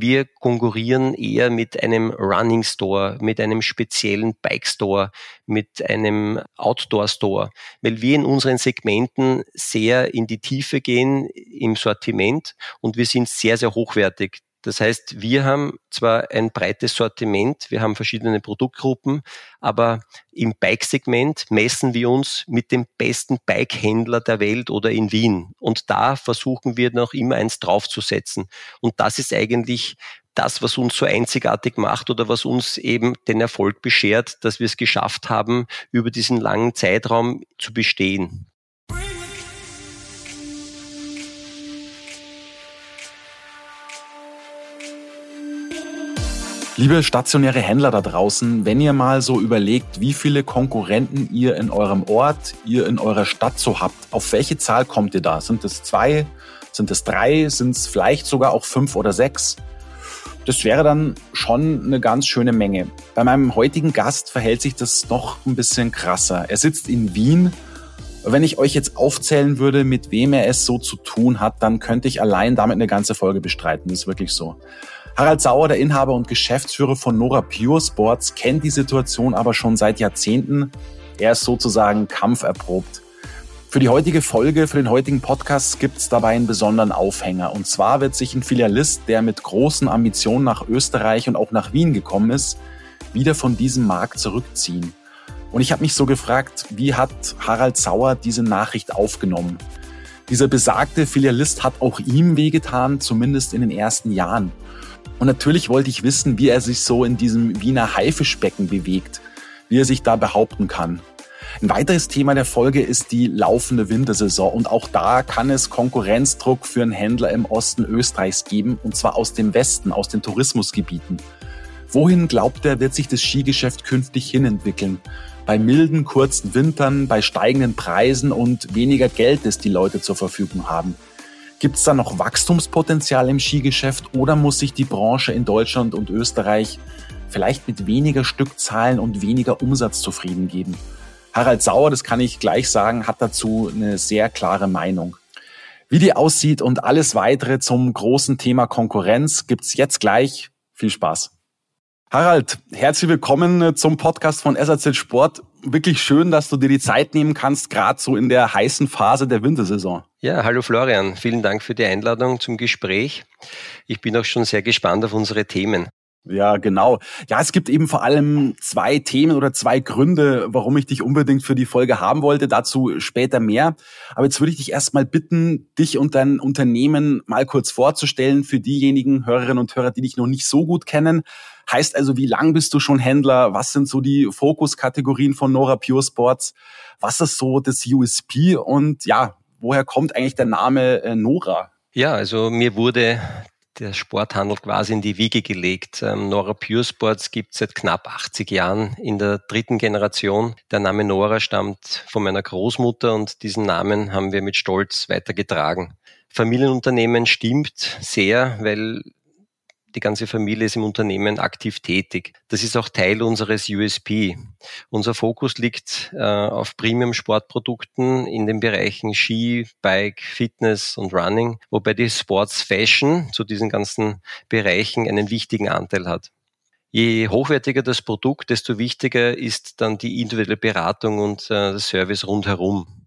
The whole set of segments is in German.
Wir konkurrieren eher mit einem Running Store, mit einem speziellen Bike Store, mit einem Outdoor Store, weil wir in unseren Segmenten sehr in die Tiefe gehen im Sortiment und wir sind sehr, sehr hochwertig. Das heißt, wir haben zwar ein breites Sortiment, wir haben verschiedene Produktgruppen, aber im Bike-Segment messen wir uns mit dem besten Bike-Händler der Welt oder in Wien. Und da versuchen wir noch immer eins draufzusetzen. Und das ist eigentlich das, was uns so einzigartig macht oder was uns eben den Erfolg beschert, dass wir es geschafft haben, über diesen langen Zeitraum zu bestehen. Liebe stationäre Händler da draußen, wenn ihr mal so überlegt, wie viele Konkurrenten ihr in eurem Ort, ihr in eurer Stadt so habt, auf welche Zahl kommt ihr da? Sind es zwei? Sind es drei? Sind es vielleicht sogar auch fünf oder sechs? Das wäre dann schon eine ganz schöne Menge. Bei meinem heutigen Gast verhält sich das noch ein bisschen krasser. Er sitzt in Wien. Wenn ich euch jetzt aufzählen würde, mit wem er es so zu tun hat, dann könnte ich allein damit eine ganze Folge bestreiten. Das ist wirklich so. Harald Sauer, der Inhaber und Geschäftsführer von Nora Pure Sports, kennt die Situation aber schon seit Jahrzehnten. Er ist sozusagen kampferprobt. Für die heutige Folge, für den heutigen Podcast gibt es dabei einen besonderen Aufhänger. Und zwar wird sich ein Filialist, der mit großen Ambitionen nach Österreich und auch nach Wien gekommen ist, wieder von diesem Markt zurückziehen. Und ich habe mich so gefragt, wie hat Harald Sauer diese Nachricht aufgenommen? Dieser besagte Filialist hat auch ihm wehgetan, zumindest in den ersten Jahren. Und natürlich wollte ich wissen, wie er sich so in diesem Wiener Haifischbecken bewegt, wie er sich da behaupten kann. Ein weiteres Thema der Folge ist die laufende Wintersaison und auch da kann es Konkurrenzdruck für einen Händler im Osten Österreichs geben und zwar aus dem Westen, aus den Tourismusgebieten. Wohin glaubt er, wird sich das Skigeschäft künftig hinentwickeln? Bei milden, kurzen Wintern, bei steigenden Preisen und weniger Geld, das die Leute zur Verfügung haben. Gibt es da noch Wachstumspotenzial im Skigeschäft oder muss sich die Branche in Deutschland und Österreich vielleicht mit weniger Stückzahlen und weniger Umsatz zufrieden geben? Harald Sauer, das kann ich gleich sagen, hat dazu eine sehr klare Meinung. Wie die aussieht und alles weitere zum großen Thema Konkurrenz gibt's jetzt gleich. Viel Spaß. Harald, herzlich willkommen zum Podcast von SAZ Sport. Wirklich schön, dass du dir die Zeit nehmen kannst, gerade so in der heißen Phase der Wintersaison. Ja, hallo Florian, vielen Dank für die Einladung zum Gespräch. Ich bin auch schon sehr gespannt auf unsere Themen. Ja, genau. Ja, es gibt eben vor allem zwei Themen oder zwei Gründe, warum ich dich unbedingt für die Folge haben wollte. Dazu später mehr. Aber jetzt würde ich dich erstmal bitten, dich und dein Unternehmen mal kurz vorzustellen für diejenigen Hörerinnen und Hörer, die dich noch nicht so gut kennen. Heißt also, wie lang bist du schon Händler? Was sind so die Fokuskategorien von Nora Pure Sports? Was ist so das USP? Und ja, woher kommt eigentlich der Name äh, Nora? Ja, also mir wurde der Sporthandel quasi in die Wiege gelegt. Ähm, Nora Pure Sports gibt es seit knapp 80 Jahren in der dritten Generation. Der Name Nora stammt von meiner Großmutter und diesen Namen haben wir mit Stolz weitergetragen. Familienunternehmen stimmt sehr, weil die ganze Familie ist im Unternehmen aktiv tätig. Das ist auch Teil unseres USP. Unser Fokus liegt äh, auf Premium-Sportprodukten in den Bereichen Ski, Bike, Fitness und Running, wobei die Sports Fashion zu diesen ganzen Bereichen einen wichtigen Anteil hat. Je hochwertiger das Produkt, desto wichtiger ist dann die individuelle Beratung und äh, der Service rundherum.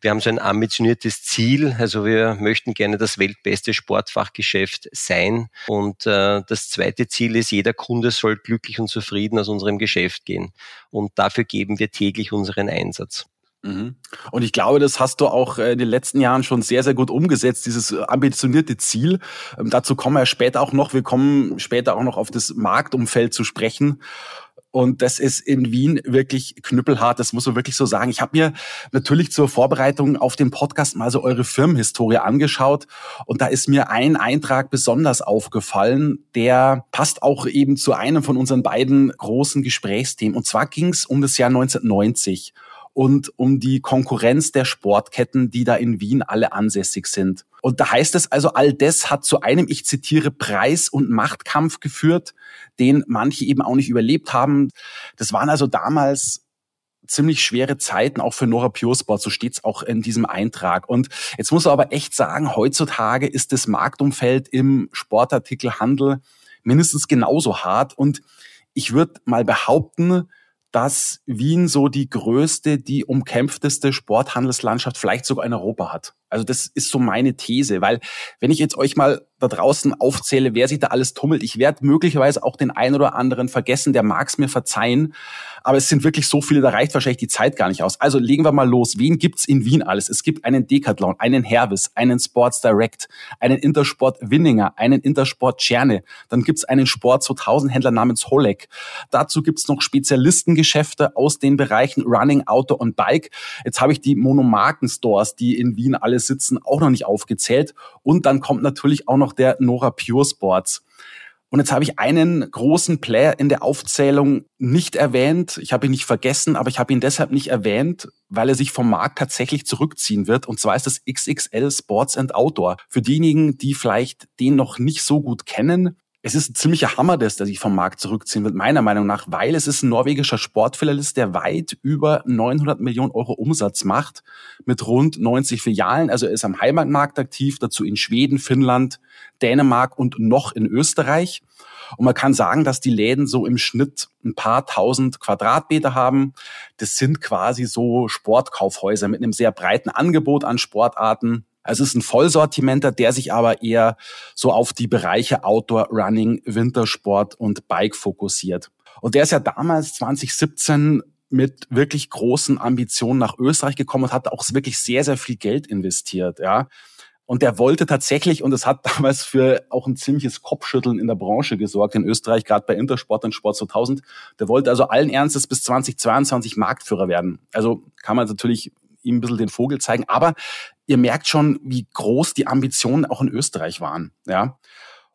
Wir haben so ein ambitioniertes Ziel. Also wir möchten gerne das weltbeste Sportfachgeschäft sein. Und äh, das zweite Ziel ist, jeder Kunde soll glücklich und zufrieden aus unserem Geschäft gehen. Und dafür geben wir täglich unseren Einsatz. Mhm. Und ich glaube, das hast du auch äh, in den letzten Jahren schon sehr, sehr gut umgesetzt, dieses ambitionierte Ziel. Ähm, dazu kommen wir später auch noch. Wir kommen später auch noch auf das Marktumfeld zu sprechen. Und das ist in Wien wirklich knüppelhart, das muss man wirklich so sagen. Ich habe mir natürlich zur Vorbereitung auf den Podcast mal so eure Firmenhistorie angeschaut und da ist mir ein Eintrag besonders aufgefallen, der passt auch eben zu einem von unseren beiden großen Gesprächsthemen. Und zwar ging es um das Jahr 1990. und um die Konkurrenz der Sportketten, die da in Wien alle ansässig sind. Und da heißt es also, all das hat zu einem, ich zitiere, Preis- und Machtkampf geführt, den manche eben auch nicht überlebt haben. Das waren also damals ziemlich schwere Zeiten, auch für Nora Puresport, so steht's auch in diesem Eintrag. Und jetzt muss man aber echt sagen, heutzutage ist das Marktumfeld im Sportartikelhandel mindestens genauso hart. Und ich würde mal behaupten, dass Wien so die größte, die umkämpfteste Sporthandelslandschaft vielleicht sogar in Europa hat. Also das ist so meine These, weil wenn ich jetzt euch mal da draußen aufzähle, wer sich da alles tummelt, ich werde möglicherweise auch den einen oder anderen vergessen, der mag's mir verzeihen, aber es sind wirklich so viele, da reicht wahrscheinlich die Zeit gar nicht aus. Also legen wir mal los. Wen gibt's in Wien alles? Es gibt einen Decathlon, einen Hervis, einen Sports Direct, einen Intersport Winninger, einen Intersport Tscherne, dann gibt's einen Sport 2000 Händler namens Holek. Dazu gibt's noch Spezialistengeschäfte aus den Bereichen Running, Auto und Bike. Jetzt habe ich die Monomarken Stores, die in Wien alle sitzen, auch noch nicht aufgezählt. Und dann kommt natürlich auch noch der Nora Pure Sports. Und jetzt habe ich einen großen Player in der Aufzählung nicht erwähnt. Ich habe ihn nicht vergessen, aber ich habe ihn deshalb nicht erwähnt, weil er sich vom Markt tatsächlich zurückziehen wird. Und zwar ist das XXL Sports and Outdoor. Für diejenigen, die vielleicht den noch nicht so gut kennen, es ist ein ziemlicher Hammer, dass der sich vom Markt zurückziehen wird, meiner Meinung nach, weil es ist ein norwegischer Sportfilialist, der weit über 900 Millionen Euro Umsatz macht, mit rund 90 Filialen. Also er ist am Heimatmarkt aktiv, dazu in Schweden, Finnland, Dänemark und noch in Österreich. Und man kann sagen, dass die Läden so im Schnitt ein paar tausend Quadratmeter haben. Das sind quasi so Sportkaufhäuser mit einem sehr breiten Angebot an Sportarten. Es ist ein Vollsortimenter, der sich aber eher so auf die Bereiche Outdoor, Running, Wintersport und Bike fokussiert. Und der ist ja damals 2017 mit wirklich großen Ambitionen nach Österreich gekommen und hat auch wirklich sehr, sehr viel Geld investiert, ja. Und der wollte tatsächlich, und es hat damals für auch ein ziemliches Kopfschütteln in der Branche gesorgt, in Österreich, gerade bei Intersport und Sport 2000. Der wollte also allen Ernstes bis 2022 Marktführer werden. Also kann man natürlich ihm ein bisschen den Vogel zeigen. Aber ihr merkt schon, wie groß die Ambitionen auch in Österreich waren. Ja.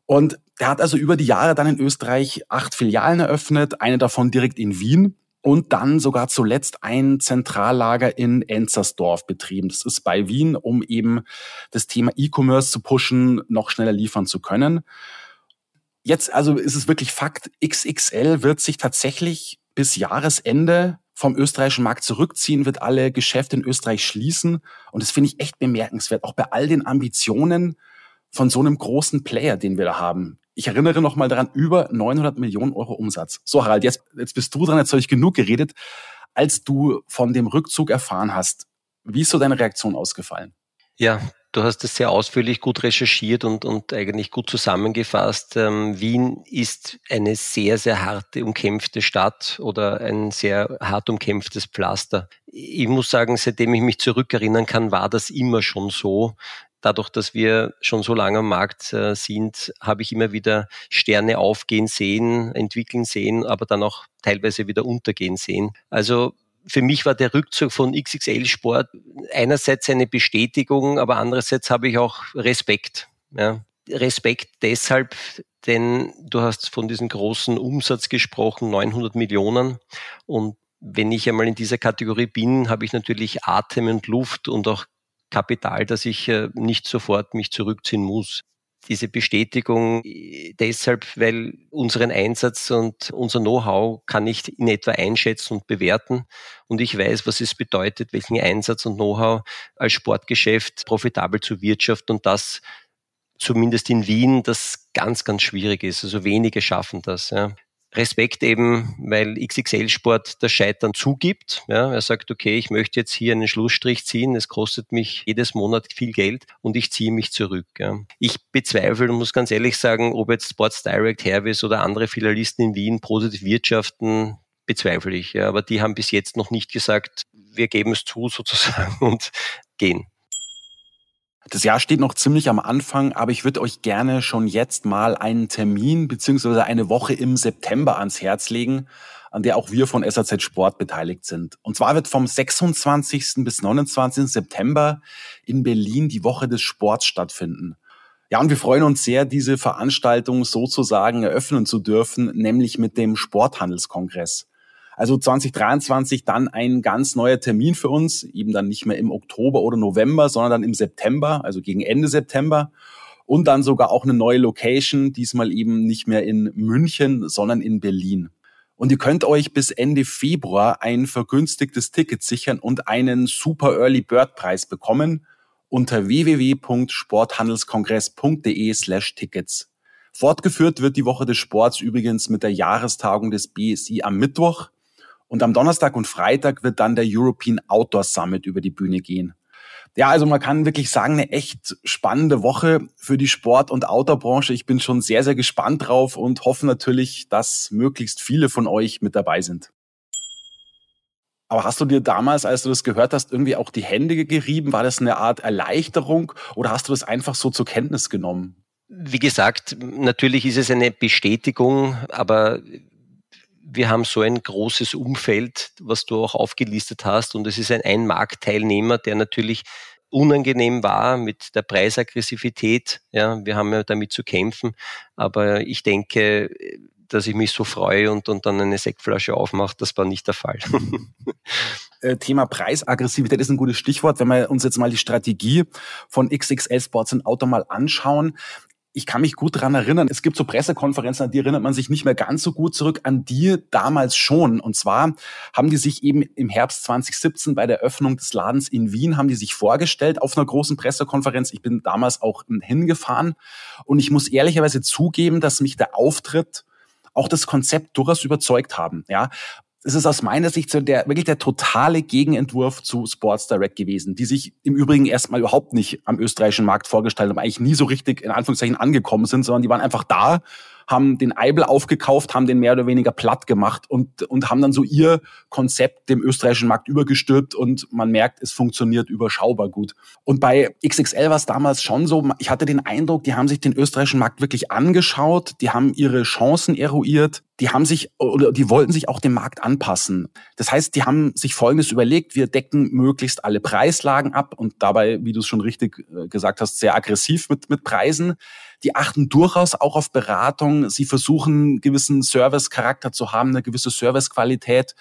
Und er hat also über die Jahre dann in Österreich acht Filialen eröffnet, eine davon direkt in Wien und dann sogar zuletzt ein Zentrallager in Enzersdorf betrieben. Das ist bei Wien, um eben das Thema E-Commerce zu pushen, noch schneller liefern zu können. Jetzt also ist es wirklich Fakt, XXL wird sich tatsächlich bis Jahresende vom österreichischen Markt zurückziehen, wird alle Geschäfte in Österreich schließen. Und das finde ich echt bemerkenswert, auch bei all den Ambitionen von so einem großen Player, den wir da haben. Ich erinnere noch daran, über 900 Millionen Euro Umsatz. So, Harald, jetzt, jetzt bist du dran, jetzt habe ich genug geredet. Als du von dem Rückzug erfahren hast, wie ist so deine Reaktion ausgefallen? Ja, Du hast es sehr ausführlich gut recherchiert und, und eigentlich gut zusammengefasst. Ähm, Wien ist eine sehr, sehr harte, umkämpfte Stadt oder ein sehr hart umkämpftes Pflaster. Ich muss sagen, seitdem ich mich zurückerinnern kann, war das immer schon so. Dadurch, dass wir schon so lange am Markt äh, sind, habe ich immer wieder Sterne aufgehen sehen, entwickeln sehen, aber dann auch teilweise wieder untergehen sehen. Also für mich war der Rückzug von XXL Sport einerseits eine Bestätigung, aber andererseits habe ich auch Respekt. Ja. Respekt deshalb, denn du hast von diesem großen Umsatz gesprochen, 900 Millionen. Und wenn ich einmal in dieser Kategorie bin, habe ich natürlich Atem und Luft und auch Kapital, dass ich äh, nicht sofort mich zurückziehen muss diese Bestätigung äh, deshalb, weil unseren Einsatz und unser Know-how kann ich in etwa einschätzen und bewerten. Und ich weiß, was es bedeutet, welchen Einsatz und Know-how als Sportgeschäft profitabel zu wirtschaften und das zumindest in Wien, das ganz, ganz schwierig ist. Also wenige schaffen das. Ja. Respekt eben, weil XXL Sport das Scheitern zugibt. Ja, er sagt, okay, ich möchte jetzt hier einen Schlussstrich ziehen. Es kostet mich jedes Monat viel Geld und ich ziehe mich zurück. Ja. Ich bezweifle und muss ganz ehrlich sagen, ob jetzt Sports Direct, Hervis oder andere Filialisten in Wien positiv wirtschaften, bezweifle ich. Ja. Aber die haben bis jetzt noch nicht gesagt, wir geben es zu sozusagen und gehen. Das Jahr steht noch ziemlich am Anfang, aber ich würde euch gerne schon jetzt mal einen Termin beziehungsweise eine Woche im September ans Herz legen, an der auch wir von SAZ Sport beteiligt sind. Und zwar wird vom 26. bis 29. September in Berlin die Woche des Sports stattfinden. Ja, und wir freuen uns sehr, diese Veranstaltung sozusagen eröffnen zu dürfen, nämlich mit dem Sporthandelskongress. Also 2023 dann ein ganz neuer Termin für uns, eben dann nicht mehr im Oktober oder November, sondern dann im September, also gegen Ende September. Und dann sogar auch eine neue Location, diesmal eben nicht mehr in München, sondern in Berlin. Und ihr könnt euch bis Ende Februar ein vergünstigtes Ticket sichern und einen Super Early Bird Preis bekommen unter www.sporthandelskongress.de slash Tickets. Fortgeführt wird die Woche des Sports übrigens mit der Jahrestagung des BSI am Mittwoch. Und am Donnerstag und Freitag wird dann der European Outdoor Summit über die Bühne gehen. Ja, also man kann wirklich sagen, eine echt spannende Woche für die Sport- und Outdoor-Branche. Ich bin schon sehr, sehr gespannt drauf und hoffe natürlich, dass möglichst viele von euch mit dabei sind. Aber hast du dir damals, als du das gehört hast, irgendwie auch die Hände gerieben? War das eine Art Erleichterung oder hast du das einfach so zur Kenntnis genommen? Wie gesagt, natürlich ist es eine Bestätigung, aber wir haben so ein großes Umfeld, was du auch aufgelistet hast, und es ist ein Ein-Marktteilnehmer, der natürlich unangenehm war mit der Preisaggressivität. Ja, wir haben ja damit zu kämpfen, aber ich denke, dass ich mich so freue und, und dann eine Sektflasche aufmache, das war nicht der Fall. Äh, Thema Preisaggressivität ist ein gutes Stichwort. Wenn wir uns jetzt mal die Strategie von XXL Sports und Auto mal anschauen, ich kann mich gut dran erinnern, es gibt so Pressekonferenzen, an die erinnert man sich nicht mehr ganz so gut zurück, an die damals schon. Und zwar haben die sich eben im Herbst 2017 bei der Öffnung des Ladens in Wien, haben die sich vorgestellt auf einer großen Pressekonferenz. Ich bin damals auch hingefahren und ich muss ehrlicherweise zugeben, dass mich der Auftritt auch das Konzept durchaus überzeugt haben. Ja, es ist aus meiner Sicht so der wirklich der totale Gegenentwurf zu Sports Direct gewesen, die sich im Übrigen erstmal überhaupt nicht am österreichischen Markt vorgestellt haben, eigentlich nie so richtig in Anführungszeichen angekommen sind, sondern die waren einfach da, haben den Eibel aufgekauft, haben den mehr oder weniger platt gemacht und, und haben dann so ihr Konzept dem österreichischen Markt übergestülpt und man merkt, es funktioniert überschaubar gut. Und bei XXL war es damals schon so, ich hatte den Eindruck, die haben sich den österreichischen Markt wirklich angeschaut, die haben ihre Chancen eruiert, die haben sich oder die wollten sich auch dem Markt anpassen. Das heißt, die haben sich Folgendes überlegt, wir decken möglichst alle Preislagen ab und dabei, wie du es schon richtig äh, gesagt hast, sehr aggressiv mit, mit Preisen die achten durchaus auch auf Beratung. Sie versuchen, einen gewissen Service-Charakter zu haben, eine gewisse Servicequalität.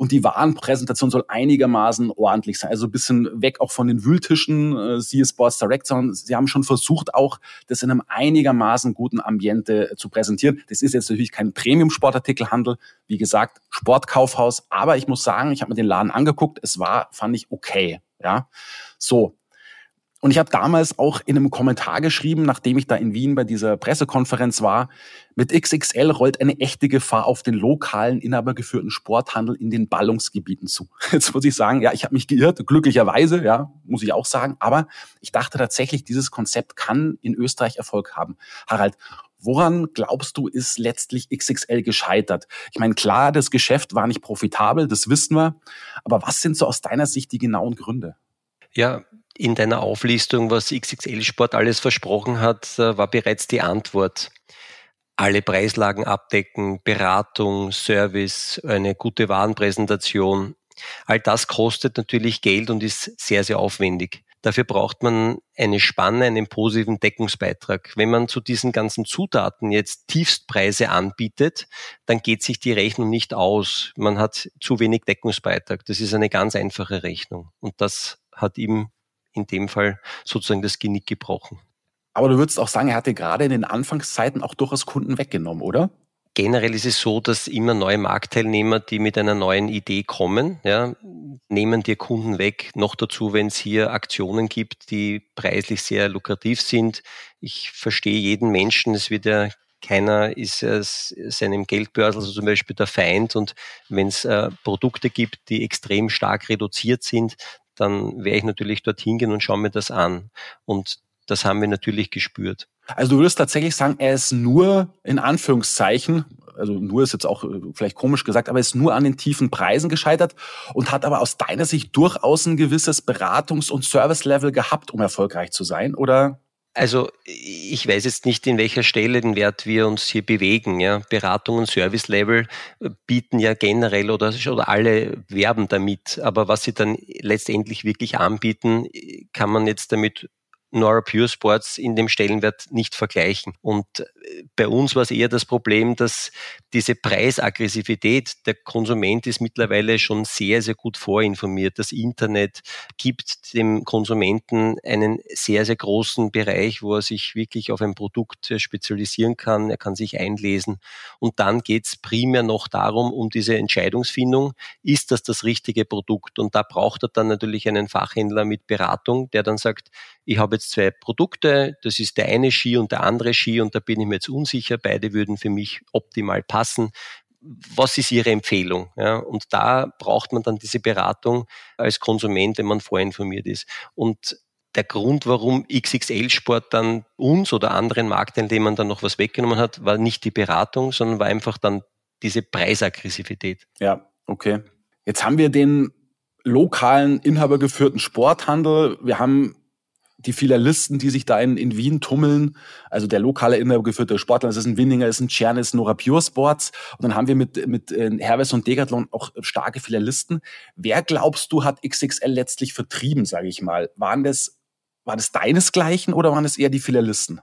Und die Warenpräsentation soll einigermaßen ordentlich sein. Also ein bisschen weg auch von den Wühltischen, äh, siehe Sports Direct, sondern sie haben schon versucht, auch das in einem einigermaßen guten Ambiente zu präsentieren. Das ist jetzt natürlich kein Premium-Sportartikelhandel, wie gesagt, Sportkaufhaus. Aber ich muss sagen, ich habe mir den Laden angeguckt. Es war, fand ich, okay. Ja, so. Und ich habe damals auch in einem Kommentar geschrieben, nachdem ich da in Wien bei dieser Pressekonferenz war, mit XXL rollt eine echte Gefahr auf den lokalen, inhabergeführten Sporthandel in den Ballungsgebieten zu. Jetzt muss ich sagen, ja, ich habe mich geirrt, glücklicherweise, ja, muss ich auch sagen, aber ich dachte tatsächlich, dieses Konzept kann in Österreich Erfolg haben. Harald, Woran glaubst du, ist letztlich XXL gescheitert? Ich meine, klar, das Geschäft war nicht profitabel, das wissen wir. Aber was sind so aus deiner Sicht die genauen Gründe? Ja, in deiner Auflistung, was XXL Sport alles versprochen hat, äh, war bereits die Antwort. Alle Preislagen abdecken, Beratung, Service, eine gute Warenpräsentation. All das kostet natürlich Geld und ist sehr, sehr aufwendig. Dafür braucht man eine Spanne, einen positiven Deckungsbeitrag. Wenn man zu diesen ganzen Zutaten jetzt Tiefstpreise anbietet, dann geht sich die Rechnung nicht aus. Man hat zu wenig Deckungsbeitrag. Das ist eine ganz einfache Rechnung. Und das hat ihm in dem Fall sozusagen das Genick gebrochen. Aber du würdest auch sagen, er hatte gerade in den Anfangszeiten auch durchaus Kunden weggenommen, oder? Generell ist es so, dass immer neue Marktteilnehmer, die mit einer neuen Idee kommen, ja, nehmen dir Kunden weg. Noch dazu, wenn es hier Aktionen gibt, die preislich sehr lukrativ sind. Ich verstehe jeden Menschen, es wird ja keiner ist äh, seinem Geldbörsel, also zum Beispiel der Feind. Und wenn es äh, Produkte gibt, die extrem stark reduziert sind, dann werde ich natürlich dorthin gehen und schaue mir das an. Und das haben wir natürlich gespürt. Also du würdest tatsächlich sagen, er ist nur in Anführungszeichen, also nur ist jetzt auch äh, vielleicht komisch gesagt, aber er ist nur an den tiefen Preisen gescheitert und hat aber aus deiner Sicht durchaus ein gewisses Beratungs- und Service-Level gehabt, um erfolgreich zu sein, oder? Also ich weiß jetzt nicht, in welcher Stelle den Wert wir uns hier bewegen. Ja. Beratung und Service-Level äh, bieten ja generell oder, oder alle werben damit. Aber was sie dann letztendlich wirklich anbieten, kann man jetzt damit Nora Pure Sports in dem Stellenwert nicht vergleichen. Und äh, bei uns war es eher das Problem, dass diese Preisaggressivität, der Konsument ist mittlerweile schon sehr, sehr gut vorinformiert. Das Internet gibt dem Konsumenten einen sehr, sehr großen Bereich, wo er sich wirklich auf ein Produkt spezialisieren kann. Er kann sich einlesen. Und dann geht es primär noch darum, um diese Entscheidungsfindung. Ist das das richtige Produkt? Und da braucht er dann natürlich einen Fachhändler mit Beratung, der dann sagt, ich habe jetzt zwei Produkte, das ist der eine Ski und der andere Ski und da bin ich mir unsicher, beide würden für mich optimal passen. Was ist Ihre Empfehlung? Ja, und da braucht man dann diese Beratung als Konsument, wenn man vorinformiert ist. Und der Grund, warum XXL Sport dann uns oder anderen Marktteilnehmern dann noch was weggenommen hat, war nicht die Beratung, sondern war einfach dann diese Preisaggressivität. Ja, okay. Jetzt haben wir den lokalen inhabergeführten Sporthandel. Wir haben die Filialisten, die sich da in, in Wien tummeln, also der lokale inhabergeführte Sportler, das ist ein Winninger, das ist ein Czernis, Nora Pure Sports. Und dann haben wir mit, mit äh, Herves und Decathlon auch starke Filialisten. Wer glaubst du, hat XXL letztlich vertrieben, sage ich mal? Waren das, war das deinesgleichen oder waren das eher die Filialisten?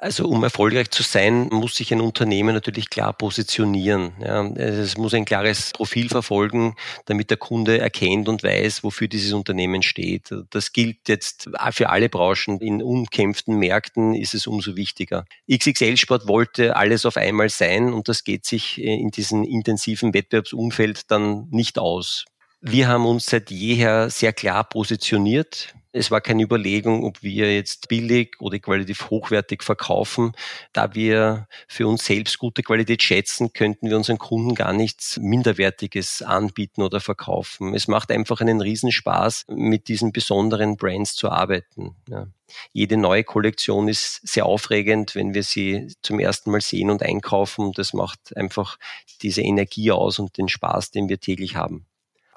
Also um erfolgreich zu sein, muss sich ein Unternehmen natürlich klar positionieren. Ja, es muss ein klares Profil verfolgen, damit der Kunde erkennt und weiß, wofür dieses Unternehmen steht. Das gilt jetzt für alle Branchen. In umkämpften Märkten ist es umso wichtiger. XXL Sport wollte alles auf einmal sein und das geht sich in diesem intensiven Wettbewerbsumfeld dann nicht aus. Wir haben uns seit jeher sehr klar positioniert. Es war keine Überlegung, ob wir jetzt billig oder qualitativ hochwertig verkaufen. Da wir für uns selbst gute Qualität schätzen, könnten wir unseren Kunden gar nichts Minderwertiges anbieten oder verkaufen. Es macht einfach einen Riesenspaß, mit diesen besonderen Brands zu arbeiten. Ja. Jede neue Kollektion ist sehr aufregend, wenn wir sie zum ersten Mal sehen und einkaufen. Das macht einfach diese Energie aus und den Spaß, den wir täglich haben.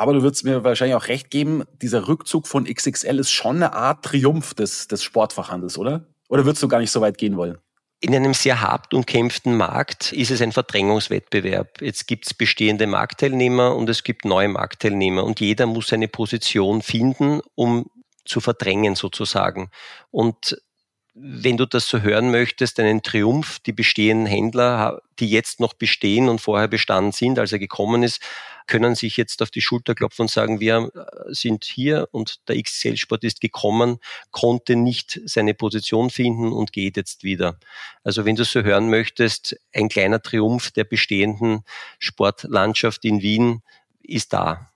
Aber du würdest mir wahrscheinlich auch recht geben, dieser Rückzug von XXL ist schon eine Art Triumph des, des Sportfachhandels, oder? Oder würdest du gar nicht so weit gehen wollen? In einem sehr hart umkämpften Markt ist es ein Verdrängungswettbewerb. Jetzt gibt es bestehende Marktteilnehmer und es gibt neue Marktteilnehmer und jeder muss seine Position finden, um zu verdrängen sozusagen. Und wenn du das so hören möchtest, einen Triumph, die bestehenden Händler, die jetzt noch bestehen und vorher bestanden sind, als er gekommen ist, können sich jetzt auf die Schulter klopfen und sagen, wir äh, sind hier und der XXL-Sport ist gekommen, konnte nicht seine Position finden und geht jetzt wieder. Also wenn du so hören möchtest, ein kleiner Triumph der bestehenden Sportlandschaft in Wien ist da.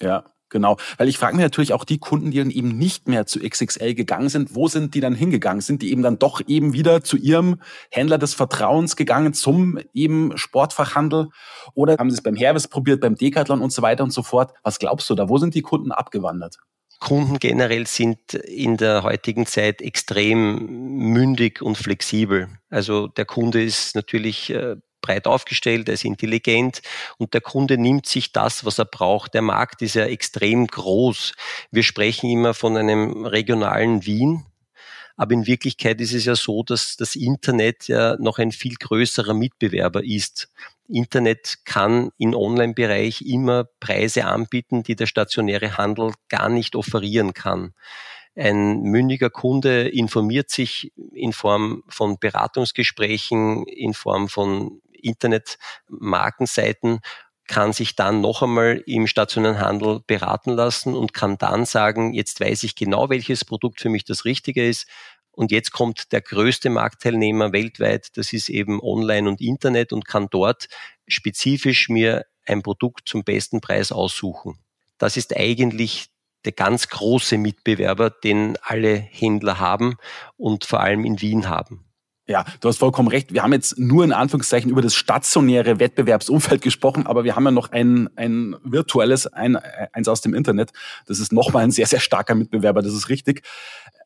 Ja, Genau, weil ich frage mich natürlich auch die Kunden, die dann eben nicht mehr zu XXL gegangen sind, wo sind die dann hingegangen? Sind die eben dann doch eben wieder zu ihrem Händler des Vertrauens gegangen, zum eben Sportfachhandel? Oder haben sie es beim Hermes probiert, beim Decathlon und so weiter und so fort? Was glaubst du da? Wo sind die Kunden abgewandert? Kunden generell sind in der heutigen Zeit extrem mündig und flexibel. Also der Kunde ist natürlich äh, breit aufgestellt, er ist intelligent und der Kunde nimmt sich das, was er braucht. Der Markt ist ja extrem groß. Wir sprechen immer von einem regionalen Wien. Aber in Wirklichkeit ist es ja so, dass das Internet ja noch ein viel größerer Mitbewerber ist. Internet kann im Online-Bereich immer Preise anbieten, die der stationäre Handel gar nicht offerieren kann. Ein mündiger Kunde informiert sich in Form von Beratungsgesprächen, in Form von Internetmarkenseiten kann sich dann noch einmal im stationären Handel beraten lassen und kann dann sagen, jetzt weiß ich genau, welches Produkt für mich das Richtige ist. Und jetzt kommt der größte Marktteilnehmer weltweit, das ist eben Online und Internet und kann dort spezifisch mir ein Produkt zum besten Preis aussuchen. Das ist eigentlich der ganz große Mitbewerber, den alle Händler haben und vor allem in Wien haben. Ja, du hast vollkommen recht. Wir haben jetzt nur in Anführungszeichen über das stationäre Wettbewerbsumfeld gesprochen, aber wir haben ja noch ein, ein virtuelles, ein, eins aus dem Internet. Das ist nochmal ein sehr, sehr starker Mitbewerber, das ist richtig.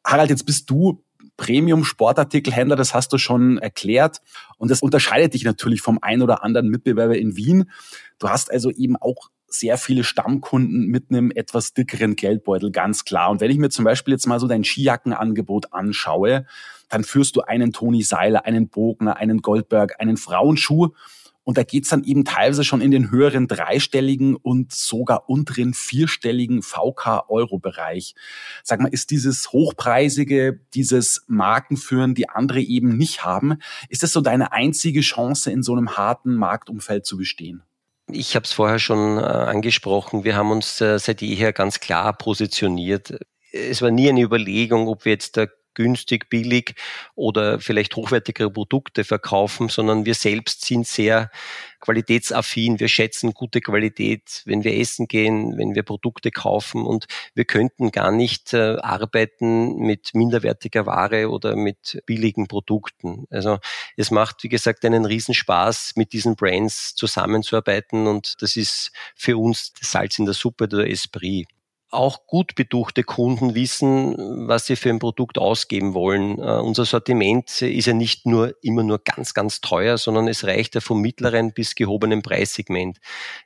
Harald, jetzt bist du Premium-Sportartikelhändler, das hast du schon erklärt. Und das unterscheidet dich natürlich vom ein oder anderen Mitbewerber in Wien. Du hast also eben auch sehr viele Stammkunden mit einem etwas dickeren Geldbeutel, ganz klar. Und wenn ich mir zum Beispiel jetzt mal so dein Skijackenangebot anschaue, dann führst du einen Toni Seiler, einen Bogner, einen Goldberg, einen Frauenschuh Und da geht's dann eben teilweise schon in den höheren dreistelligen und sogar unteren vierstelligen VK-Euro-Bereich. Sag mal, ist dieses hochpreisige, dieses Markenführen, die andere eben nicht haben, ist das so deine einzige Chance, in so einem harten Marktumfeld zu bestehen? Ich habe es vorher schon äh, angesprochen. Wir haben uns äh, seit jeher ganz klar positioniert. Es war nie eine Überlegung, ob wir jetzt da günstig, billig oder vielleicht hochwertigere Produkte verkaufen, sondern wir selbst sind sehr qualitätsaffin. Wir schätzen gute Qualität, wenn wir essen gehen, wenn wir Produkte kaufen und wir könnten gar nicht äh, arbeiten mit minderwertiger Ware oder mit billigen Produkten. Also es macht, wie gesagt, einen Riesenspaß, mit diesen Brands zusammenzuarbeiten und das ist für uns das Salz in der Suppe der Esprit auch gut beduchte Kunden wissen, was sie für ein Produkt ausgeben wollen. Uh, unser Sortiment ist ja nicht nur immer nur ganz, ganz teuer, sondern es reicht ja vom mittleren bis gehobenen Preissegment.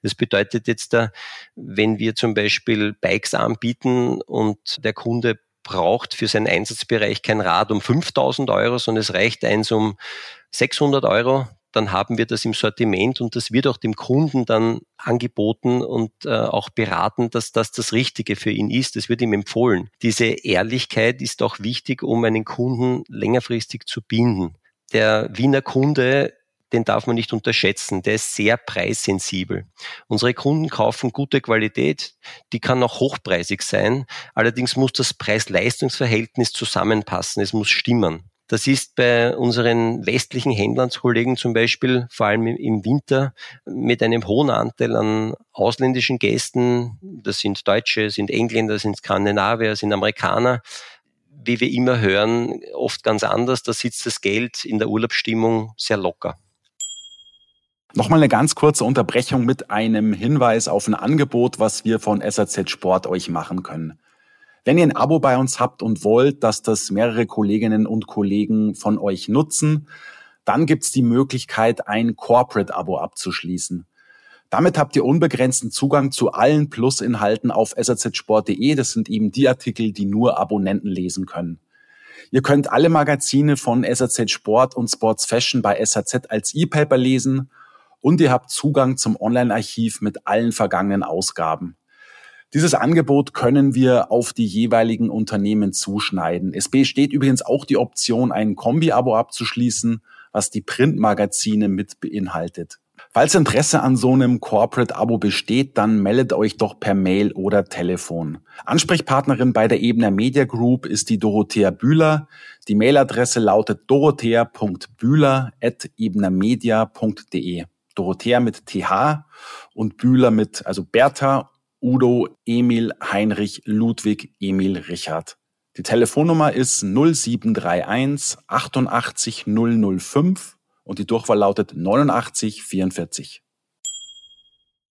Das bedeutet jetzt, uh, wenn wir zum Beispiel Bikes anbieten und der Kunde braucht für seinen Einsatzbereich kein Rad um 5000 Euro, sondern es reicht eins um 600 Euro, dann haben wir das im Sortiment und das wird auch dem Kunden dann angeboten und äh, auch beraten, dass das das Richtige für ihn ist. Das wird ihm empfohlen. Diese Ehrlichkeit ist auch wichtig, um einen Kunden längerfristig zu binden. Der Wiener Kunde den darf man nicht unterschätzen. Der ist sehr preissensibel. Unsere Kunden kaufen gute Qualität, die kann auch hochpreisig sein. Allerdings muss das Preis-Leistungs-Verhältnis zusammenpassen, es muss stimmen. Das ist bei unseren westlichen Händlernskollegen zum Beispiel, vor allem im Winter, mit einem hohen Anteil an ausländischen Gästen, das sind Deutsche, sind Engländer, sind Skandinavier, sind Amerikaner, wie wir immer hören, oft ganz anders. Da sitzt das Geld in der Urlaubsstimmung sehr locker. Nochmal eine ganz kurze Unterbrechung mit einem Hinweis auf ein Angebot, was wir von SAZ Sport euch machen können. Wenn ihr ein Abo bei uns habt und wollt, dass das mehrere Kolleginnen und Kollegen von euch nutzen, dann gibt's die Möglichkeit, ein Corporate-Abo abzuschließen. Damit habt ihr unbegrenzten Zugang zu allen Plus-Inhalten auf sazsport.de. Das sind eben die Artikel, die nur Abonnenten lesen können. Ihr könnt alle Magazine von SAZ Sport und Sports Fashion bei SAZ als E-Paper lesen und ihr habt Zugang zum Online-Archiv mit allen vergangenen Ausgaben. Dieses Angebot können wir auf die jeweiligen Unternehmen zuschneiden. Es besteht übrigens auch die Option, ein Kombi-Abo abzuschließen, was die Printmagazine mit beinhaltet. Falls Interesse an so einem Corporate-Abo besteht, dann meldet euch doch per Mail oder Telefon. Ansprechpartnerin bei der Ebner Media Group ist die Dorothea Bühler. Die Mailadresse lautet dorothea.bühler.ebnermedia.de. Dorothea mit TH und Bühler mit, also Bertha Udo, Emil, Heinrich, Ludwig, Emil, Richard. Die Telefonnummer ist 0731 88 005 und die Durchwahl lautet 8944.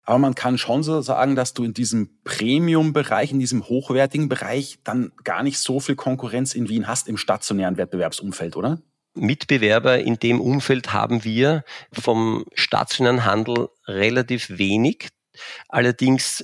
Aber man kann schon so sagen, dass du in diesem Premium-Bereich, in diesem hochwertigen Bereich dann gar nicht so viel Konkurrenz in Wien hast im stationären Wettbewerbsumfeld, oder? Mitbewerber in dem Umfeld haben wir vom stationären Handel relativ wenig. Allerdings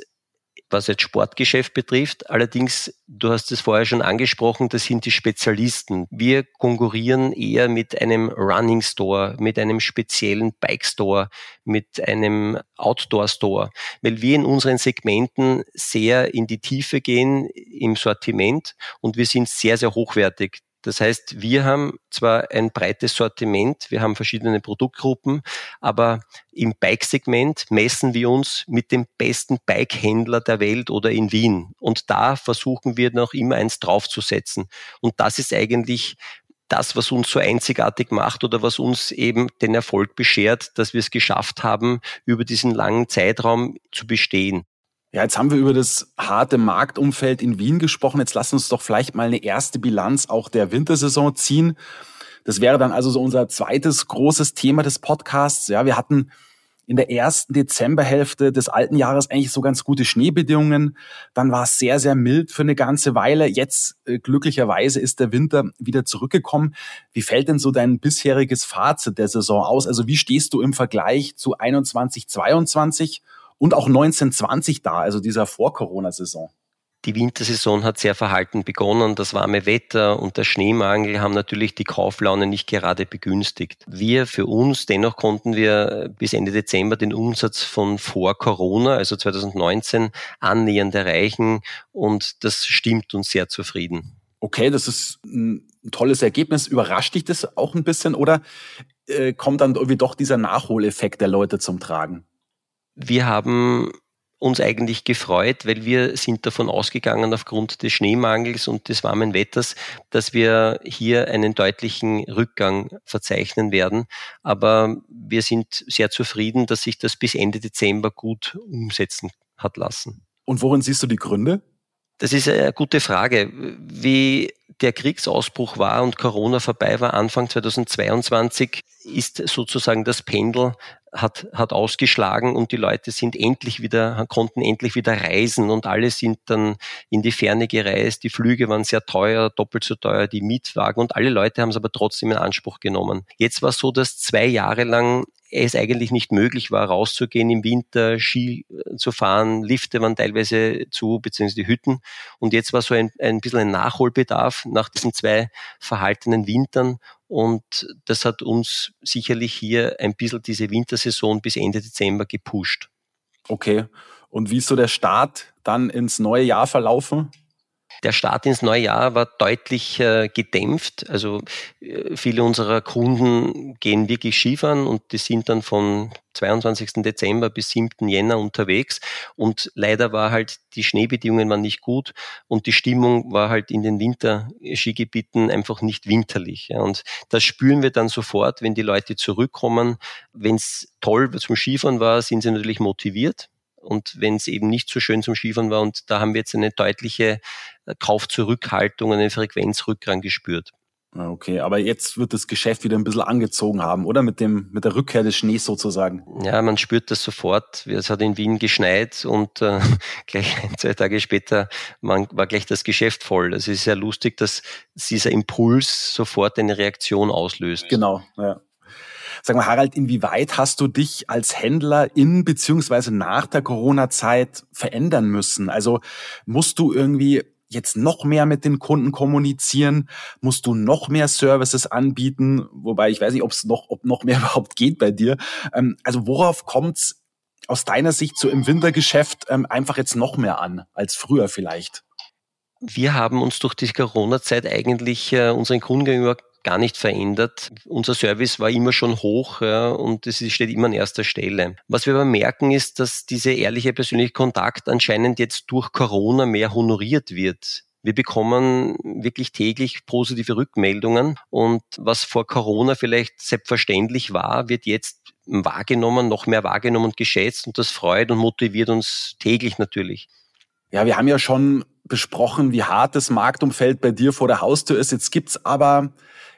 was jetzt Sportgeschäft betrifft. Allerdings, du hast es vorher schon angesprochen, das sind die Spezialisten. Wir konkurrieren eher mit einem Running Store, mit einem speziellen Bike Store, mit einem Outdoor Store, weil wir in unseren Segmenten sehr in die Tiefe gehen im Sortiment und wir sind sehr, sehr hochwertig. Das heißt, wir haben zwar ein breites Sortiment, wir haben verschiedene Produktgruppen, aber im Bike-Segment messen wir uns mit dem besten Bike-Händler der Welt oder in Wien. Und da versuchen wir noch immer eins draufzusetzen. Und das ist eigentlich das, was uns so einzigartig macht oder was uns eben den Erfolg beschert, dass wir es geschafft haben, über diesen langen Zeitraum zu bestehen. Ja, jetzt haben wir über das harte Marktumfeld in Wien gesprochen. Jetzt lass uns doch vielleicht mal eine erste Bilanz auch der Wintersaison ziehen. Das wäre dann also so unser zweites großes Thema des Podcasts. Ja, wir hatten in der ersten Dezemberhälfte des alten Jahres eigentlich so ganz gute Schneebedingungen. Dann war es sehr, sehr mild für eine ganze Weile. Jetzt äh, glücklicherweise ist der Winter wieder zurückgekommen. Wie fällt denn so dein bisheriges Fazit der Saison aus? Also wie stehst du im Vergleich zu 21, 22? Und auch 1920 da, also dieser Vor-Corona-Saison. Die Wintersaison hat sehr verhalten begonnen. Das warme Wetter und der Schneemangel haben natürlich die Kauflaune nicht gerade begünstigt. Wir für uns, dennoch konnten wir bis Ende Dezember den Umsatz von vor Corona, also 2019, annähernd erreichen und das stimmt uns sehr zufrieden. Okay, das ist ein tolles Ergebnis. Überrascht dich das auch ein bisschen oder äh, kommt dann irgendwie doch dieser Nachholeffekt der Leute zum Tragen? Wir haben uns eigentlich gefreut, weil wir sind davon ausgegangen, aufgrund des Schneemangels und des warmen Wetters, dass wir hier einen deutlichen Rückgang verzeichnen werden. Aber wir sind sehr zufrieden, dass sich das bis Ende Dezember gut umsetzen hat lassen. Und worin siehst du die Gründe? Das ist eine gute Frage. Wie der Kriegsausbruch war und Corona vorbei war, Anfang 2022, ist sozusagen das Pendel hat, hat ausgeschlagen und die Leute sind endlich wieder, konnten endlich wieder reisen und alle sind dann in die Ferne gereist. Die Flüge waren sehr teuer, doppelt so teuer, die Mietwagen und alle Leute haben es aber trotzdem in Anspruch genommen. Jetzt war es so, dass zwei Jahre lang es eigentlich nicht möglich war, rauszugehen im Winter, Ski äh, zu fahren. Lifte waren teilweise zu, beziehungsweise die Hütten. Und jetzt war so ein, ein bisschen ein Nachholbedarf nach diesen zwei verhaltenen Wintern. Und das hat uns sicherlich hier ein bisschen diese Wintersaison bis Ende Dezember gepusht. Okay. Und wie ist so der Start dann ins neue Jahr verlaufen? Der Start ins neue Jahr war deutlich äh, gedämpft. Also äh, viele unserer Kunden gehen wirklich Skifahren und die sind dann von 22. Dezember bis 7. Jänner unterwegs. Und leider war halt die Schneebedingungen waren nicht gut und die Stimmung war halt in den Winterskigebieten einfach nicht winterlich. Und das spüren wir dann sofort, wenn die Leute zurückkommen. Wenn es toll zum Skifahren war, sind sie natürlich motiviert und wenn es eben nicht so schön zum Skifahren war. Und da haben wir jetzt eine deutliche äh, Kaufzurückhaltung, einen Frequenzrückgang gespürt. Okay, aber jetzt wird das Geschäft wieder ein bisschen angezogen haben, oder? Mit dem, mit der Rückkehr des Schnees sozusagen. Ja, man spürt das sofort. Es hat in Wien geschneit und äh, gleich ein, zwei Tage später man, war gleich das Geschäft voll. Es ist sehr lustig, dass dieser Impuls sofort eine Reaktion auslöst. Genau, ja. Sag mal, Harald, inwieweit hast du dich als Händler in beziehungsweise nach der Corona-Zeit verändern müssen? Also musst du irgendwie jetzt noch mehr mit den Kunden kommunizieren? Musst du noch mehr Services anbieten? Wobei ich weiß nicht, ob es noch, ob noch mehr überhaupt geht bei dir. Ähm, also worauf kommt's aus deiner Sicht so im Wintergeschäft ähm, einfach jetzt noch mehr an als früher vielleicht? Wir haben uns durch die Corona-Zeit eigentlich äh, unseren Kunden gegenüber gar nicht verändert. Unser Service war immer schon hoch ja, und es steht immer an erster Stelle. Was wir aber merken, ist, dass dieser ehrliche persönliche Kontakt anscheinend jetzt durch Corona mehr honoriert wird. Wir bekommen wirklich täglich positive Rückmeldungen und was vor Corona vielleicht selbstverständlich war, wird jetzt wahrgenommen, noch mehr wahrgenommen und geschätzt und das freut und motiviert uns täglich natürlich. Ja, wir haben ja schon besprochen, wie hart das Marktumfeld bei dir vor der Haustür ist. Jetzt gibt's aber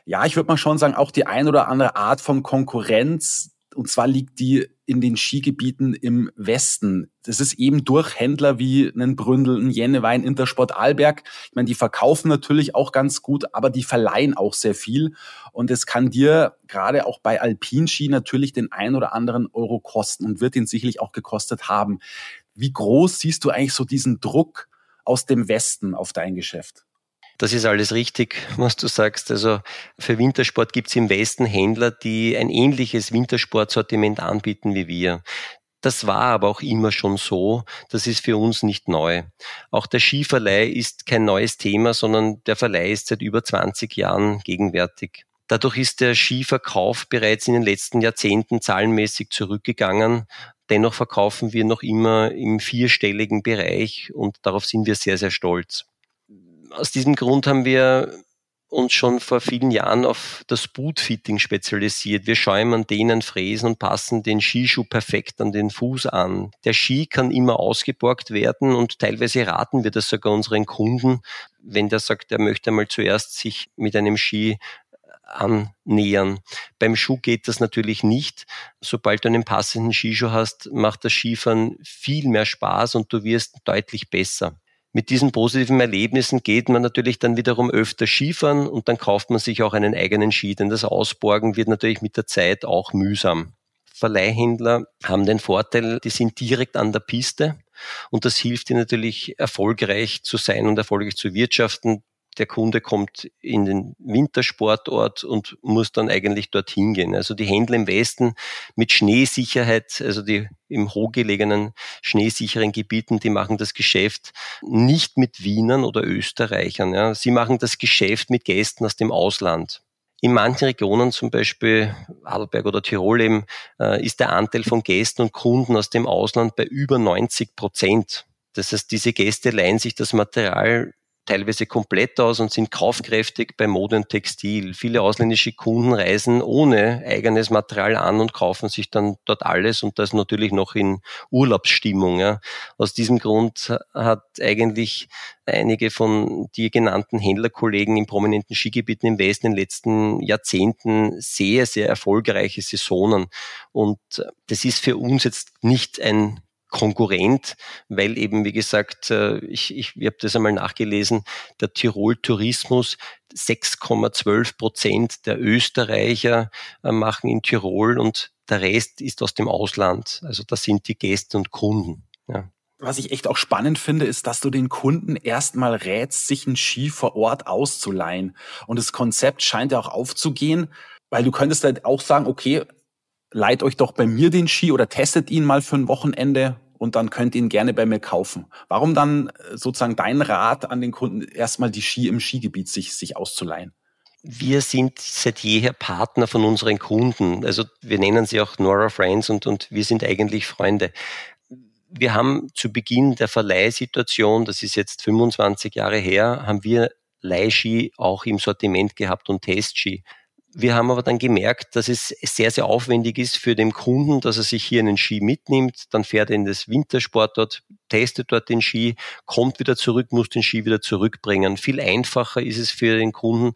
ja, ich würde mal schon sagen, auch die ein oder andere Art von Konkurrenz. Und zwar liegt die in den Skigebieten im Westen. Das ist eben durch Händler wie einen Bründel, einen Jennewein, Intersport Alberg. Ich meine, die verkaufen natürlich auch ganz gut, aber die verleihen auch sehr viel. Und es kann dir gerade auch bei Alpinski natürlich den ein oder anderen Euro kosten und wird ihn sicherlich auch gekostet haben. Wie groß siehst du eigentlich so diesen Druck aus dem Westen auf dein Geschäft? Das ist alles richtig, was du sagst. Also für Wintersport gibt es im Westen Händler, die ein ähnliches Wintersportsortiment anbieten wie wir. Das war aber auch immer schon so. Das ist für uns nicht neu. Auch der Skiverleih ist kein neues Thema, sondern der Verleih ist seit über 20 Jahren gegenwärtig. Dadurch ist der Skiverkauf bereits in den letzten Jahrzehnten zahlenmäßig zurückgegangen. Dennoch verkaufen wir noch immer im vierstelligen Bereich und darauf sind wir sehr, sehr stolz aus diesem Grund haben wir uns schon vor vielen Jahren auf das Bootfitting spezialisiert. Wir schäumen, dehnen, fräsen und passen den Skischuh perfekt an den Fuß an. Der Ski kann immer ausgeborgt werden und teilweise raten wir das sogar unseren Kunden, wenn der sagt, er möchte mal zuerst sich mit einem Ski annähern. Beim Schuh geht das natürlich nicht. Sobald du einen passenden Skischuh hast, macht das Skifahren viel mehr Spaß und du wirst deutlich besser mit diesen positiven Erlebnissen geht man natürlich dann wiederum öfter Skifahren und dann kauft man sich auch einen eigenen Ski, denn das Ausborgen wird natürlich mit der Zeit auch mühsam. Verleihhändler haben den Vorteil, die sind direkt an der Piste Und das hilft dir natürlich erfolgreich zu sein und erfolgreich zu wirtschaften der Kunde kommt in den Wintersportort und muss dann eigentlich dorthin gehen. Also die Händler im Westen mit Schneesicherheit, also die im hochgelegenen schneesicheren Gebieten, die machen das Geschäft nicht mit Wienern oder Österreichern. Ja. Sie machen das Geschäft mit Gästen aus dem Ausland. In manchen Regionen, zum Beispiel Adelberg oder Tirol eben, äh, ist der Anteil von Gästen und Kunden aus dem Ausland bei über 90 Prozent. Das heißt, diese Gäste leihen sich das Material teilweise komplett aus und sind kaufkräftig bei Mode und Textil. Viele ausländische Kunden reisen ohne eigenes Material an und kaufen sich dann dort alles und das natürlich noch in Urlaubsstimmung. Ja. Aus diesem Grund hat eigentlich einige von dir genannten Händlerkollegen in prominenten Skigebieten im Westen in den letzten Jahrzehnten sehr, sehr erfolgreiche Saisonen. Und das ist für uns jetzt nicht ein Konkurrent, weil eben, wie gesagt, äh, ich, ich, ich habe das einmal nachgelesen, der Tirol-Tourismus, 6,12 Prozent der Österreicher äh, machen in Tirol und der Rest ist aus dem Ausland. Also das sind die Gäste und Kunden. Ja. Was ich echt auch spannend finde, ist, dass du den Kunden erstmal rätst, sich einen Ski vor Ort auszuleihen. Und das Konzept scheint ja auch aufzugehen, weil du könntest halt auch sagen, okay, leiht euch doch bei mir den Ski oder testet ihn mal für ein Wochenende und dann könnt ihr ihn gerne bei mir kaufen. Warum dann äh, sozusagen dein Rat an den Kunden, erstmal die Ski im Skigebiet sich, sich auszuleihen? Wir sind seit jeher Partner von unseren Kunden. Also wir nennen sie auch Nora Friends und, und wir sind eigentlich Freunde. Wir haben zu Beginn der Verleihsituation, das ist jetzt 25 Jahre her, haben wir Leihski auch im Sortiment gehabt und Testski. Wir haben aber dann gemerkt, dass es sehr, sehr aufwendig ist für den Kunden, dass er sich hier einen Ski mitnimmt, dann fährt er in das Wintersport dort, testet dort den Ski, kommt wieder zurück, muss den Ski wieder zurückbringen. Viel einfacher ist es für den Kunden,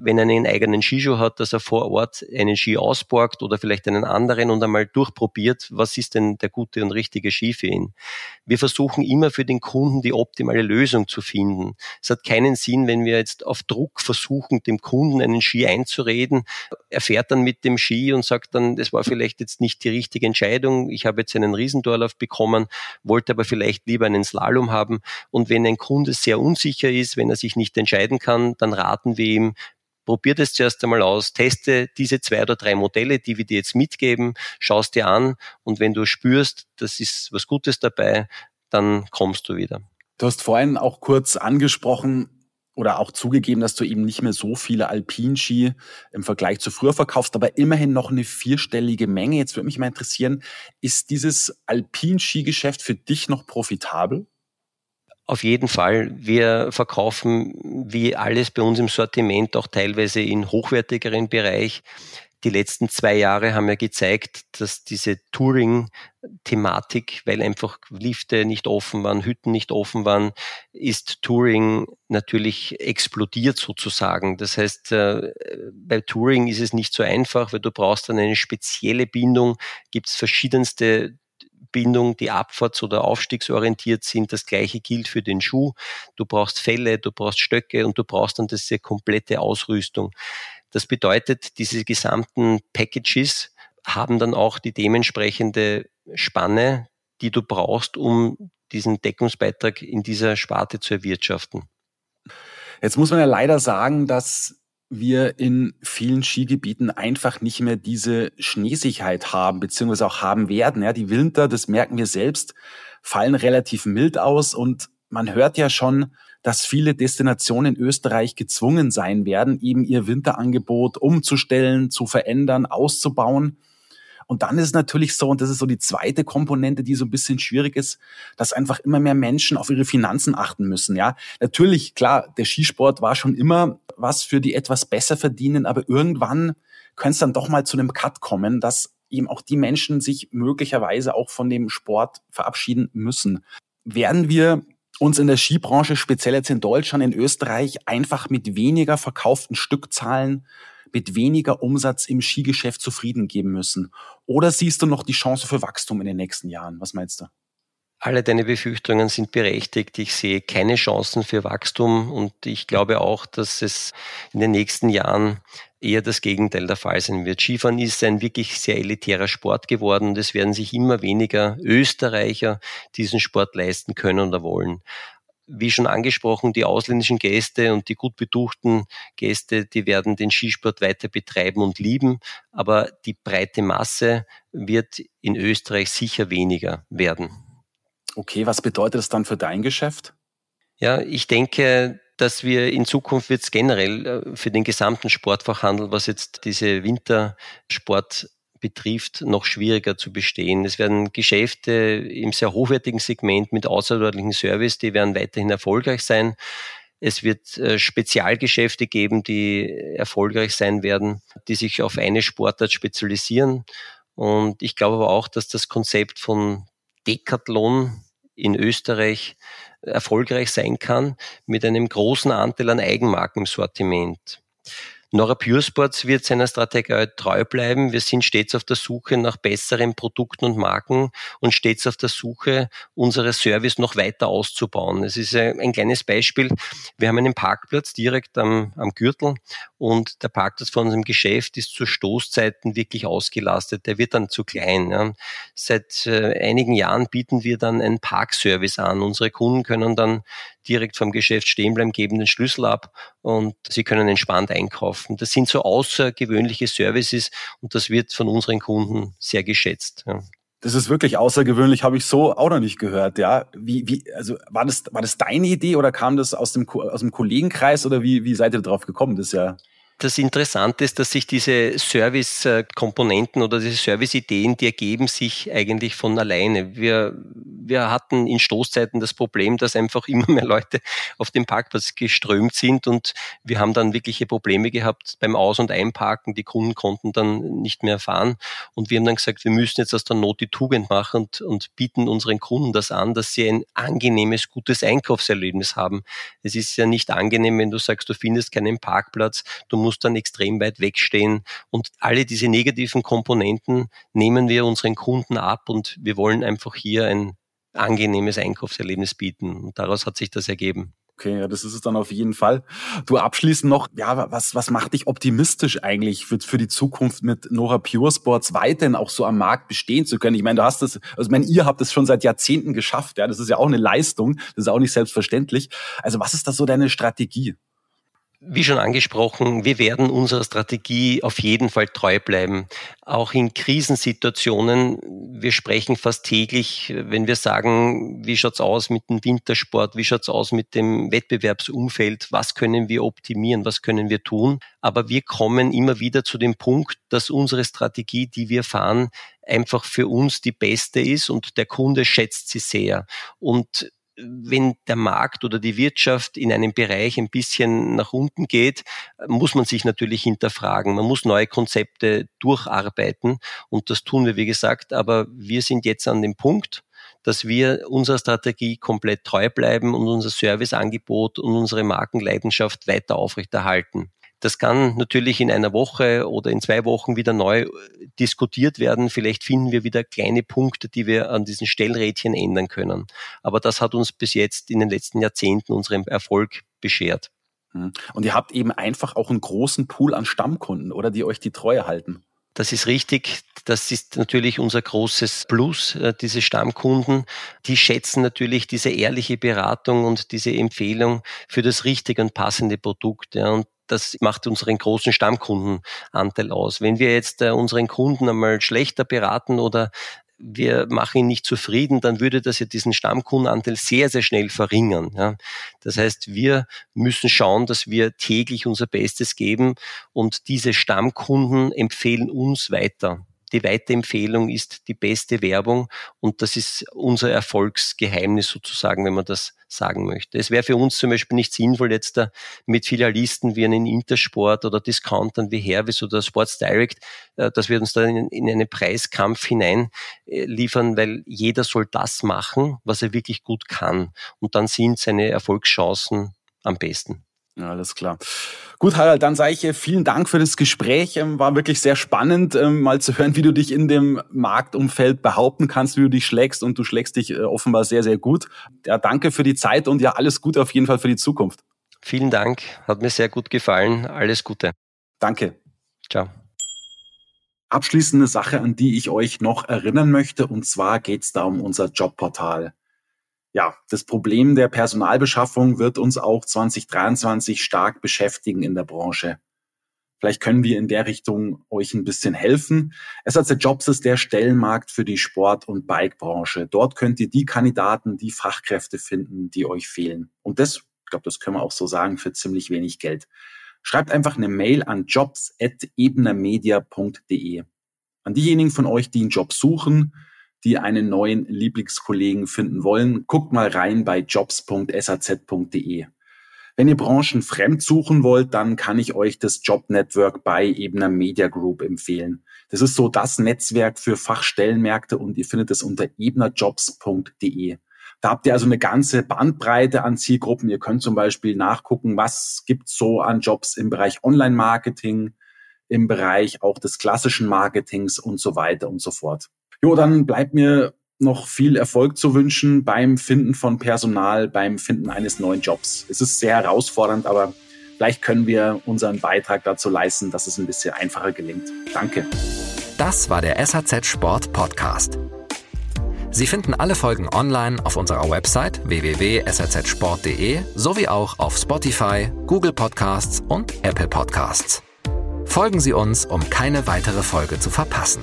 wenn er einen eigenen Skischuh hat, dass er vor Ort einen Ski ausborgt oder vielleicht einen anderen und einmal durchprobiert, was ist denn der gute und richtige Ski für ihn. Wir versuchen immer für den Kunden die optimale Lösung zu finden. Es hat keinen Sinn, wenn wir jetzt auf Druck versuchen, dem Kunden einen Ski einzureden. Er fährt dann mit dem Ski und sagt dann, das war vielleicht jetzt nicht die richtige Entscheidung. Ich habe jetzt einen Riesendorlauf bekommen, wollte aber vielleicht lieber einen Slalom haben. Und wenn ein Kunde sehr unsicher ist, wenn er sich nicht entscheiden kann, dann raten wir ihm, probier das zuerst einmal aus, teste diese zwei oder drei Modelle, die wir dir jetzt mitgeben, schaust dir an und wenn du spürst, das ist was Gutes dabei, dann kommst du wieder. Du hast vorhin auch kurz angesprochen oder auch zugegeben, dass du eben nicht mehr so viele Alpinski im Vergleich zu früher verkaufst, aber immerhin noch eine vierstellige Menge. Jetzt würde mich mal interessieren, ist dieses Alpinski-Geschäft für dich noch profitabel? Auf jeden Fall. Wir verkaufen wie alles bei uns im Sortiment auch teilweise in hochwertigeren Bereich. Die letzten zwei Jahre haben ja gezeigt, dass diese Touring-Thematik, weil einfach Lifte nicht offen waren, Hütten nicht offen waren, ist Touring natürlich explodiert sozusagen. Das heißt, äh, bei Touring ist es nicht so einfach, weil du brauchst dann eine spezielle Bindung, gibt es verschiedenste Bindung, die abfahrts- oder aufstiegsorientiert sind. Das gleiche gilt für den Schuh. Du brauchst Felle, du brauchst Stöcke und du brauchst dann diese komplette Ausrüstung. Das bedeutet, diese gesamten Packages haben dann auch die dementsprechende Spanne, die du brauchst, um diesen Deckungsbeitrag in dieser Sparte zu erwirtschaften. Jetzt muss man ja leider sagen, dass wir in vielen Skigebieten einfach nicht mehr diese Schneesicherheit haben, beziehungsweise auch haben werden. Ja, die Winter, das merken wir selbst, fallen relativ mild aus und man hört ja schon, dass viele Destinationen in Österreich gezwungen sein werden, eben ihr Winterangebot umzustellen, zu verändern, auszubauen. Und dann ist es natürlich so, und das ist so die zweite Komponente, die so ein bisschen schwierig ist, dass einfach immer mehr Menschen auf ihre Finanzen achten müssen. Ja, natürlich, klar, der Skisport war schon immer was für die etwas besser verdienen, aber irgendwann könnte es dann doch mal zu einem Cut kommen, dass eben auch die Menschen sich möglicherweise auch von dem Sport verabschieden müssen. Werden wir uns in der Skibranche, speziell jetzt in Deutschland, in Österreich, einfach mit weniger verkauften Stückzahlen mit weniger Umsatz im Skigeschäft zufrieden geben müssen? Oder siehst du noch die Chance für Wachstum in den nächsten Jahren? Was meinst du? Alle deine Befürchtungen sind berechtigt. Ich sehe keine Chancen für Wachstum und ich glaube auch, dass es in den nächsten Jahren eher das Gegenteil der Fall sein wird. Skifahren ist ein wirklich sehr elitärer Sport geworden und es werden sich immer weniger Österreicher diesen Sport leisten können oder wollen wie schon angesprochen, die ausländischen Gäste und die gut betuchten Gäste, die werden den Skisport weiter betreiben und lieben, aber die breite Masse wird in Österreich sicher weniger werden. Okay, was bedeutet das dann für dein Geschäft? Ja, ich denke, dass wir in Zukunft wird es generell äh, für den gesamten Sportfachhandel, was jetzt diese Wintersport betrifft, noch schwieriger zu bestehen. Es werden Geschäfte im sehr hochwertigen Segment mit außerordentlichen Service, die werden weiterhin erfolgreich sein. Es wird äh, Spezialgeschäfte geben, die erfolgreich sein werden, die sich auf eine Sportart spezialisieren. Und ich glaube aber auch, dass das Konzept von Decathlon in Österreich erfolgreich sein kann mit einem großen Anteil an Eigenmarken im Sortiment. Nora Pure Sports wird seiner Strategie treu bleiben. Wir sind stets auf der Suche nach besseren Produkten und Marken und stets auf der Suche, unsere Service noch weiter auszubauen. Es ist ein kleines Beispiel. Wir haben einen Parkplatz direkt am, am Gürtel und der Parkplatz von unserem Geschäft ist zu Stoßzeiten wirklich ausgelastet. Der wird dann zu klein. Ja. Seit äh, einigen Jahren bieten wir dann einen Parkservice an. Unsere Kunden können dann direkt vom Geschäft stehen bleiben, geben den Schlüssel ab und sie können entspannt einkaufen. Das sind so außergewöhnliche Services und das wird von unseren Kunden sehr geschätzt. Ja. Das ist wirklich außergewöhnlich, habe ich so auch noch nicht gehört. Ja, wie, wie, also war das, war das deine Idee oder kam das aus dem, aus dem Kollegenkreis oder wie, wie seid ihr darauf gekommen? Das ist ja das Interessante ist, dass sich diese Service-Komponenten oder diese Service-Ideen, die ergeben sich eigentlich von alleine. Wir, wir hatten in Stoßzeiten das Problem, dass einfach immer mehr Leute auf den Parkplatz geströmt sind und wir haben dann wirkliche Probleme gehabt beim Aus- und Einparken. Die Kunden konnten dann nicht mehr fahren und wir haben dann gesagt, wir müssen jetzt aus der Not die Tugend machen und, und bieten unseren Kunden das an, dass sie ein angenehmes, gutes Einkaufserlebnis haben. Es ist ja nicht angenehm, wenn du sagst, du findest keinen Parkplatz, du musst dann extrem weit wegstehen. Und alle diese negativen Komponenten nehmen wir unseren Kunden ab und wir wollen einfach hier ein angenehmes Einkaufserlebnis bieten. Und daraus hat sich das ergeben. Okay, ja, das ist es dann auf jeden Fall. Du abschließend noch, ja, was, was macht dich optimistisch eigentlich für, für die Zukunft mit Nora Pure Sports weiterhin auch so am Markt bestehen zu können? Ich meine, du hast das, also ich meine, ihr habt es schon seit Jahrzehnten geschafft, ja, das ist ja auch eine Leistung, das ist auch nicht selbstverständlich. Also was ist da so deine Strategie? Wie schon angesprochen, wir werden unserer Strategie auf jeden Fall treu bleiben. Auch in Krisensituationen. Wir sprechen fast täglich, wenn wir sagen, wie schaut's aus mit dem Wintersport? Wie schaut's aus mit dem Wettbewerbsumfeld? Was können wir optimieren? Was können wir tun? Aber wir kommen immer wieder zu dem Punkt, dass unsere Strategie, die wir fahren, einfach für uns die beste ist und der Kunde schätzt sie sehr. Und wenn der Markt oder die Wirtschaft in einem Bereich ein bisschen nach unten geht, muss man sich natürlich hinterfragen. Man muss neue Konzepte durcharbeiten und das tun wir, wie gesagt. Aber wir sind jetzt an dem Punkt, dass wir unserer Strategie komplett treu bleiben und unser Serviceangebot und unsere Markenleidenschaft weiter aufrechterhalten. Das kann natürlich in einer Woche oder in zwei Wochen wieder neu äh, diskutiert werden. Vielleicht finden wir wieder kleine Punkte, die wir an diesen Stellrädchen ändern können. Aber das hat uns bis jetzt in den letzten Jahrzehnten unseren Erfolg beschert. Hm. Und ihr habt eben einfach auch einen großen Pool an Stammkunden, oder die euch die Treue halten. Das ist richtig. Das ist natürlich unser großes Plus, äh, diese Stammkunden. Die schätzen natürlich diese ehrliche Beratung und diese Empfehlung für das richtige und passende Produkt. Und das macht unseren großen Stammkundenanteil aus. Wenn wir jetzt äh, unseren Kunden einmal schlechter beraten oder wir machen ihn nicht zufrieden, dann würde das ja diesen Stammkundenanteil sehr, sehr schnell verringern. Ja. Das heißt, wir müssen schauen, dass wir täglich unser Bestes geben und diese Stammkunden empfehlen uns weiter die Weiterempfehlung ist die beste Werbung und das ist unser Erfolgsgeheimnis sozusagen, wenn man das sagen möchte. Es wäre für uns zum Beispiel nicht sinnvoll, jetzt da mit Filialisten wie einen Intersport oder Discountern wie Hervis oder Sports Direct, äh, dass wir uns da in, in einen Preiskampf hinein äh, liefern, weil jeder soll das machen, was er wirklich gut kann. Und dann sind seine Erfolgschancen am besten. Ja, alles klar. Gut, Harald, dann sage ich dir vielen Dank für das Gespräch. Ähm, war wirklich sehr spannend, ähm, mal zu hören, wie du dich in dem Marktumfeld behaupten kannst, wie du dich schlägst. Und du schlägst dich äh, offenbar sehr, sehr gut. Ja, danke für die Zeit und ja, alles Gute auf jeden Fall für die Zukunft. Vielen Dank. Hat mir sehr gut gefallen. Alles Gute. Danke. Ciao. Abschließende Sache, an die ich euch noch erinnern möchte, und zwar geht es da um unser Jobportal. Ja, das Problem der Personalbeschaffung wird uns auch 2023 stark beschäftigen in der Branche. Vielleicht können wir in der Richtung euch ein bisschen helfen. SAZ Jobs ist der Stellenmarkt für die Sport- und Bikebranche. Dort könnt ihr die Kandidaten, die Fachkräfte finden, die euch fehlen. Und das, ich glaube, das können wir auch so sagen, für ziemlich wenig Geld. Schreibt einfach eine Mail an jobs.ebnermedia.de. An diejenigen von euch, die einen Job suchen, die einen neuen Lieblingskollegen finden wollen, guckt mal rein bei jobs.saz.de. Wenn ihr Branchen fremd suchen wollt, dann kann ich euch das Job Network bei Ebner Media Group empfehlen. Das ist so das Netzwerk für Fachstellenmärkte und ihr findet es unter ebnerjobs.de. Da habt ihr also eine ganze Bandbreite an Zielgruppen. Ihr könnt zum Beispiel nachgucken, was gibt's so an Jobs im Bereich Online-Marketing, im Bereich auch des klassischen Marketings und so weiter und so fort. Jo, dann bleibt mir noch viel Erfolg zu wünschen beim Finden von Personal, beim Finden eines neuen Jobs. Es ist sehr herausfordernd, aber vielleicht können wir unseren Beitrag dazu leisten, dass es ein bisschen einfacher gelingt. Danke. Das war der SAZ Sport Podcast. Sie finden alle Folgen online auf unserer Website www.sazsport.de sowie auch auf Spotify, Google Podcasts und Apple Podcasts. Folgen Sie uns, um keine weitere Folge zu verpassen.